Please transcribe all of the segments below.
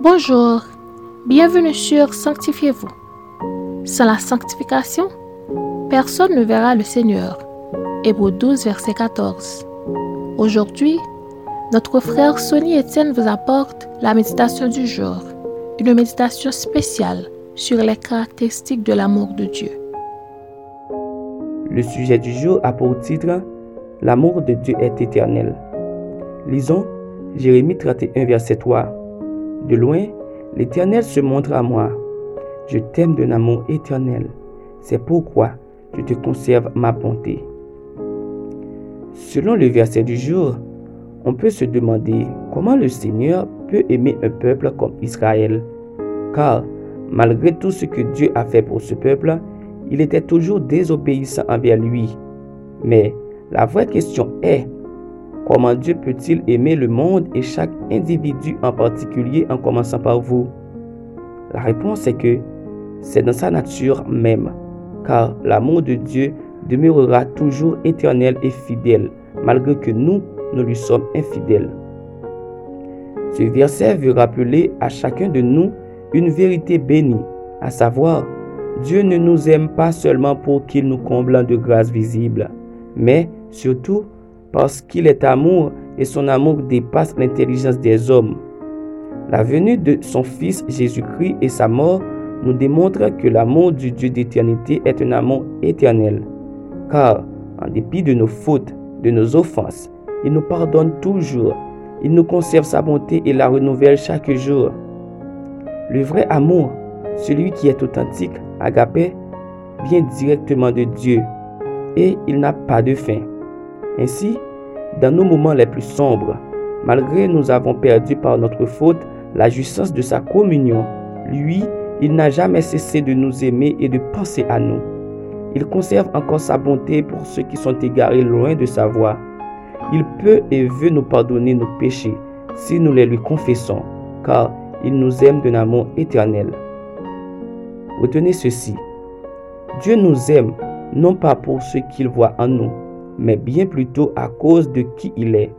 Bonjour, bienvenue sur Sanctifiez-vous. Sans la sanctification, personne ne verra le Seigneur. Hébreu 12, verset 14. Aujourd'hui, notre frère Sonny Etienne vous apporte la méditation du jour, une méditation spéciale sur les caractéristiques de l'amour de Dieu. Le sujet du jour a pour titre L'amour de Dieu est éternel. Lisons Jérémie 31, verset 3. De loin, l'Éternel se montre à moi. Je t'aime d'un amour éternel. C'est pourquoi je te conserve ma bonté. Selon le verset du jour, on peut se demander comment le Seigneur peut aimer un peuple comme Israël. Car, malgré tout ce que Dieu a fait pour ce peuple, il était toujours désobéissant envers lui. Mais la vraie question est, comment Dieu peut-il aimer le monde et chaque individu en particulier en commençant par vous? La réponse est que c'est dans sa nature même, car l'amour de Dieu demeurera toujours éternel et fidèle, malgré que nous, nous lui sommes infidèles. Ce verset veut rappeler à chacun de nous une vérité bénie, à savoir, Dieu ne nous aime pas seulement pour qu'il nous comble de grâce visible, mais surtout parce qu'il est amour et son amour dépasse l'intelligence des hommes. La venue de son Fils Jésus-Christ et sa mort nous démontrent que l'amour du Dieu d'éternité est un amour éternel. Car, en dépit de nos fautes, de nos offenses, il nous pardonne toujours. Il nous conserve sa bonté et la renouvelle chaque jour. Le vrai amour, celui qui est authentique, agapé, vient directement de Dieu et il n'a pas de fin. Ainsi, dans nos moments les plus sombres, malgré nous avons perdu par notre faute la jouissance de sa communion, lui, il n'a jamais cessé de nous aimer et de penser à nous. Il conserve encore sa bonté pour ceux qui sont égarés loin de sa voie. Il peut et veut nous pardonner nos péchés si nous les lui confessons, car il nous aime d'un amour éternel. Retenez ceci. Dieu nous aime non pas pour ce qu'il voit en nous, mais bien plutôt à cause de qui il est.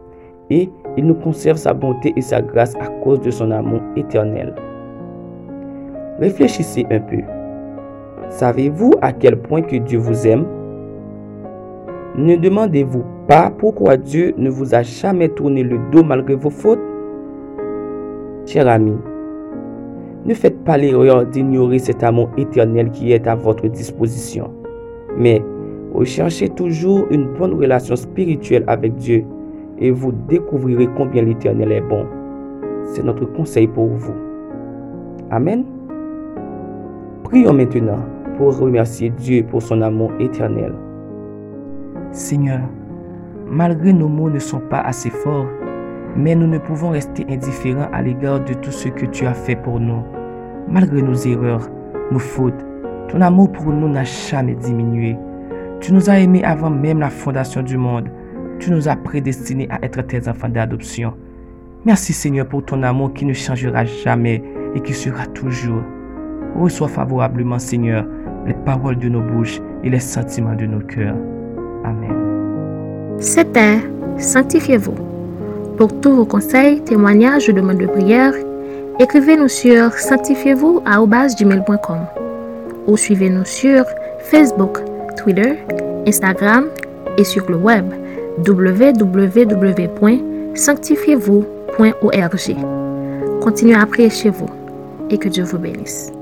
Et il nous conserve sa bonté et sa grâce à cause de son amour éternel. Réfléchissez un peu. Savez-vous à quel point que Dieu vous aime? Ne demandez-vous pas pourquoi Dieu ne vous a jamais tourné le dos malgré vos fautes? Cher ami, ne faites pas l'erreur d'ignorer cet amour éternel qui est à votre disposition. Mais recherchez toujours une bonne relation spirituelle avec Dieu et vous découvrirez combien l'Éternel est bon. C'est notre conseil pour vous. Amen. Prions maintenant pour remercier Dieu pour son amour éternel. Seigneur, malgré nos mots ne sont pas assez forts, mais nous ne pouvons rester indifférents à l'égard de tout ce que tu as fait pour nous. Malgré nos erreurs, nos fautes, ton amour pour nous n'a jamais diminué. Tu nous as aimés avant même la fondation du monde. Tu nous as prédestinés à être tes enfants d'adoption. Merci Seigneur pour ton amour qui ne changera jamais et qui sera toujours. Reçois favorablement Seigneur les paroles de nos bouches et les sentiments de nos cœurs. Amen. C'était Sanctifiez-vous. Pour tous vos conseils, témoignages demandes de prière, écrivez-nous sur sanctifiez-vous ou suivez-nous sur Facebook, Twitter, Instagram et sur le web www.sanctifiez-vous.org. Continuez à prier chez vous et que Dieu vous bénisse.